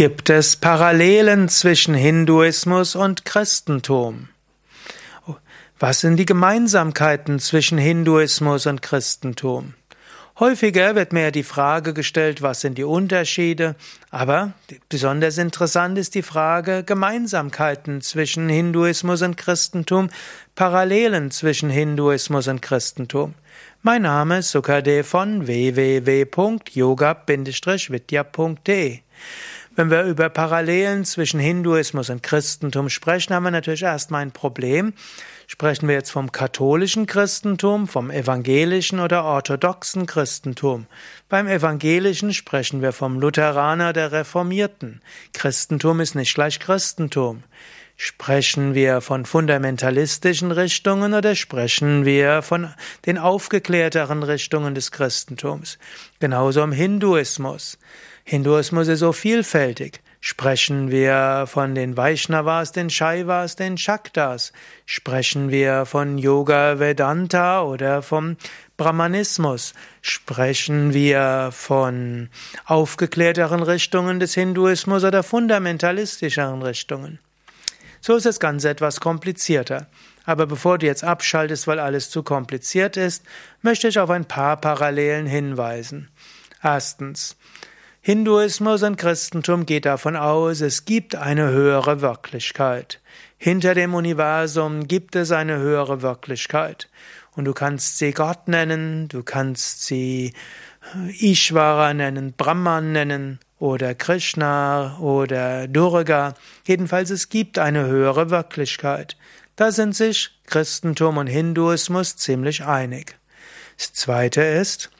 Gibt es Parallelen zwischen Hinduismus und Christentum? Was sind die Gemeinsamkeiten zwischen Hinduismus und Christentum? Häufiger wird mir die Frage gestellt, was sind die Unterschiede, aber besonders interessant ist die Frage Gemeinsamkeiten zwischen Hinduismus und Christentum, Parallelen zwischen Hinduismus und Christentum. Mein Name ist Sukade von www.yoga-vidya.de. Wenn wir über Parallelen zwischen Hinduismus und Christentum sprechen, haben wir natürlich erstmal ein Problem. Sprechen wir jetzt vom katholischen Christentum, vom evangelischen oder orthodoxen Christentum? Beim evangelischen sprechen wir vom Lutheraner der Reformierten. Christentum ist nicht gleich Christentum. Sprechen wir von fundamentalistischen Richtungen oder sprechen wir von den aufgeklärteren Richtungen des Christentums? Genauso im Hinduismus. Hinduismus ist so vielfältig. Sprechen wir von den Vaishnavas, den Shaivas, den Shaktas? Sprechen wir von Yoga Vedanta oder vom Brahmanismus? Sprechen wir von aufgeklärteren Richtungen des Hinduismus oder fundamentalistischeren Richtungen? So ist das Ganze etwas komplizierter. Aber bevor du jetzt abschaltest, weil alles zu kompliziert ist, möchte ich auf ein paar Parallelen hinweisen. Erstens. Hinduismus und Christentum geht davon aus, es gibt eine höhere Wirklichkeit. Hinter dem Universum gibt es eine höhere Wirklichkeit. Und du kannst sie Gott nennen, du kannst sie Ishvara nennen, Brahman nennen oder Krishna oder Durga. Jedenfalls es gibt eine höhere Wirklichkeit. Da sind sich Christentum und Hinduismus ziemlich einig. Das zweite ist,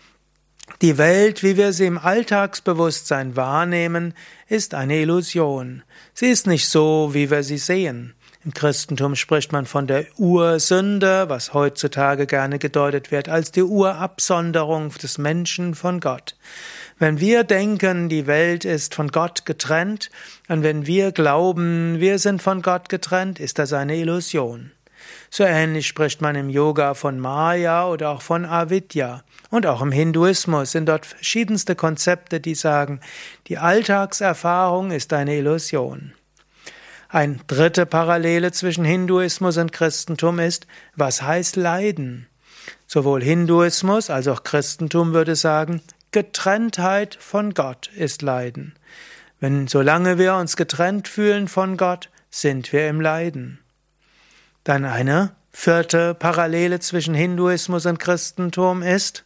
die Welt, wie wir sie im Alltagsbewusstsein wahrnehmen, ist eine Illusion. Sie ist nicht so, wie wir sie sehen. Im Christentum spricht man von der Ursünde, was heutzutage gerne gedeutet wird als die Urabsonderung des Menschen von Gott. Wenn wir denken, die Welt ist von Gott getrennt, und wenn wir glauben, wir sind von Gott getrennt, ist das eine Illusion. So ähnlich spricht man im Yoga von Maya oder auch von Avidya. Und auch im Hinduismus sind dort verschiedenste Konzepte, die sagen, die Alltagserfahrung ist eine Illusion. Ein dritte Parallele zwischen Hinduismus und Christentum ist, was heißt Leiden? Sowohl Hinduismus als auch Christentum würde sagen, Getrenntheit von Gott ist Leiden. Wenn solange wir uns getrennt fühlen von Gott, sind wir im Leiden. Dann eine vierte Parallele zwischen Hinduismus und Christentum ist,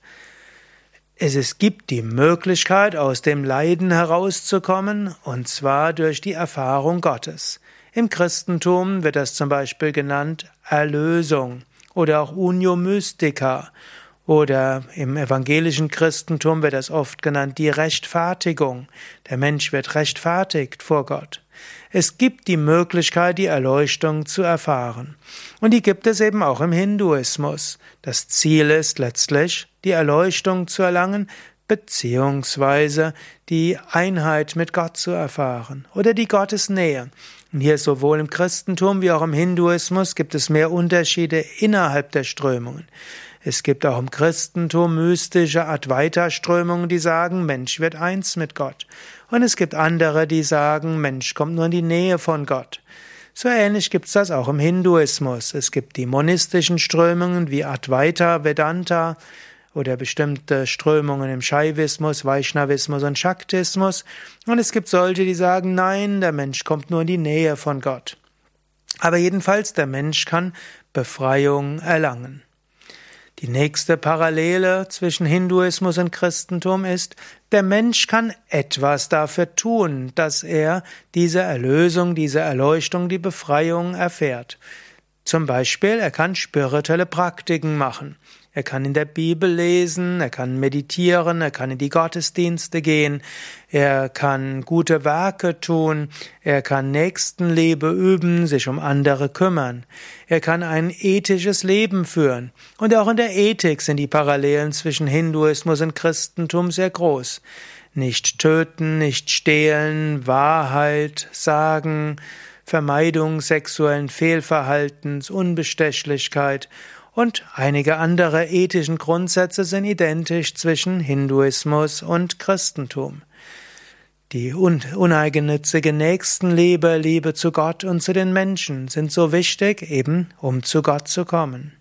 es gibt die Möglichkeit, aus dem Leiden herauszukommen, und zwar durch die Erfahrung Gottes. Im Christentum wird das zum Beispiel genannt Erlösung oder auch Unio Mystica oder im evangelischen Christentum wird das oft genannt die Rechtfertigung. Der Mensch wird rechtfertigt vor Gott. Es gibt die Möglichkeit, die Erleuchtung zu erfahren. Und die gibt es eben auch im Hinduismus. Das Ziel ist letztlich, die Erleuchtung zu erlangen, beziehungsweise die Einheit mit Gott zu erfahren oder die Gottesnähe. Und hier sowohl im Christentum wie auch im Hinduismus gibt es mehr Unterschiede innerhalb der Strömungen. Es gibt auch im Christentum mystische Advaita-Strömungen, die sagen, Mensch wird eins mit Gott. Und es gibt andere, die sagen, Mensch kommt nur in die Nähe von Gott. So ähnlich gibt es das auch im Hinduismus. Es gibt die monistischen Strömungen wie Advaita, Vedanta oder bestimmte Strömungen im Shaivismus, Vaishnavismus und Shaktismus. Und es gibt solche, die sagen, nein, der Mensch kommt nur in die Nähe von Gott. Aber jedenfalls, der Mensch kann Befreiung erlangen. Die nächste Parallele zwischen Hinduismus und Christentum ist, der Mensch kann etwas dafür tun, dass er diese Erlösung, diese Erleuchtung, die Befreiung erfährt. Zum Beispiel, er kann spirituelle Praktiken machen. Er kann in der Bibel lesen, er kann meditieren, er kann in die Gottesdienste gehen, er kann gute Werke tun, er kann Nächstenliebe üben, sich um andere kümmern. Er kann ein ethisches Leben führen. Und auch in der Ethik sind die Parallelen zwischen Hinduismus und Christentum sehr groß. Nicht töten, nicht stehlen, Wahrheit sagen, Vermeidung sexuellen Fehlverhaltens, Unbestechlichkeit und einige andere ethischen Grundsätze sind identisch zwischen Hinduismus und Christentum. Die uneigennützige Nächstenliebe, Liebe zu Gott und zu den Menschen sind so wichtig, eben um zu Gott zu kommen.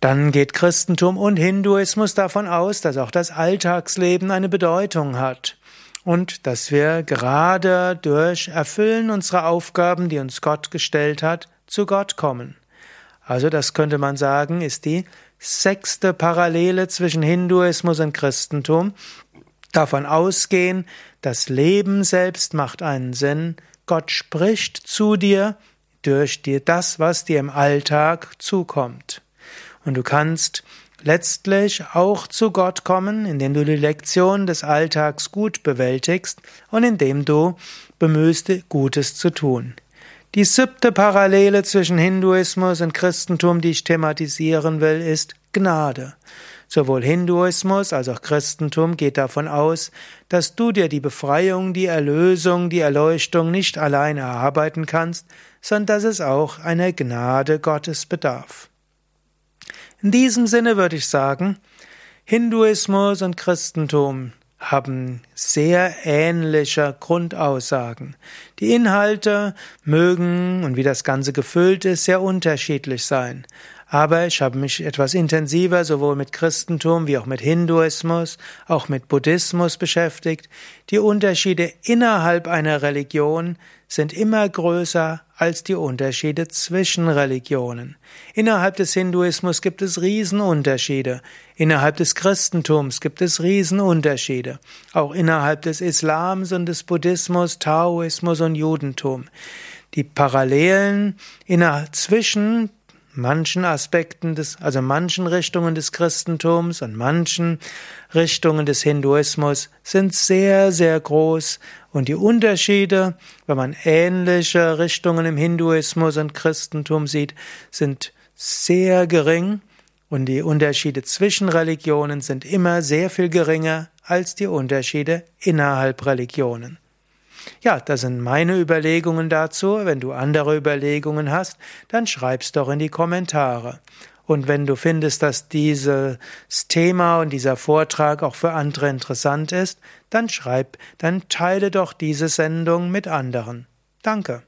Dann geht Christentum und Hinduismus davon aus, dass auch das Alltagsleben eine Bedeutung hat und dass wir gerade durch Erfüllen unserer Aufgaben, die uns Gott gestellt hat, zu Gott kommen. Also das könnte man sagen, ist die sechste Parallele zwischen Hinduismus und Christentum. Davon ausgehen, das Leben selbst macht einen Sinn, Gott spricht zu dir durch dir das, was dir im Alltag zukommt. Und du kannst letztlich auch zu Gott kommen, indem du die Lektion des Alltags gut bewältigst und indem du bemühst, Gutes zu tun. Die siebte Parallele zwischen Hinduismus und Christentum, die ich thematisieren will, ist Gnade. Sowohl Hinduismus als auch Christentum geht davon aus, dass du dir die Befreiung, die Erlösung, die Erleuchtung nicht allein erarbeiten kannst, sondern dass es auch einer Gnade Gottes bedarf. In diesem Sinne würde ich sagen, Hinduismus und Christentum haben sehr ähnliche Grundaussagen. Die Inhalte mögen und wie das Ganze gefüllt ist, sehr unterschiedlich sein. Aber ich habe mich etwas intensiver sowohl mit Christentum wie auch mit Hinduismus, auch mit Buddhismus beschäftigt. Die Unterschiede innerhalb einer Religion sind immer größer als die Unterschiede zwischen Religionen. Innerhalb des Hinduismus gibt es Riesenunterschiede. Innerhalb des Christentums gibt es Riesenunterschiede. Auch innerhalb des Islams und des Buddhismus, Taoismus und Judentum. Die Parallelen zwischen manchen Aspekten des, also manchen Richtungen des Christentums und manchen Richtungen des Hinduismus sind sehr, sehr groß und die Unterschiede, wenn man ähnliche Richtungen im Hinduismus und Christentum sieht, sind sehr gering und die Unterschiede zwischen Religionen sind immer sehr viel geringer als die Unterschiede innerhalb Religionen. Ja, das sind meine Überlegungen dazu. Wenn du andere Überlegungen hast, dann schreib's doch in die Kommentare. Und wenn du findest, dass dieses Thema und dieser Vortrag auch für andere interessant ist, dann schreib, dann teile doch diese Sendung mit anderen. Danke.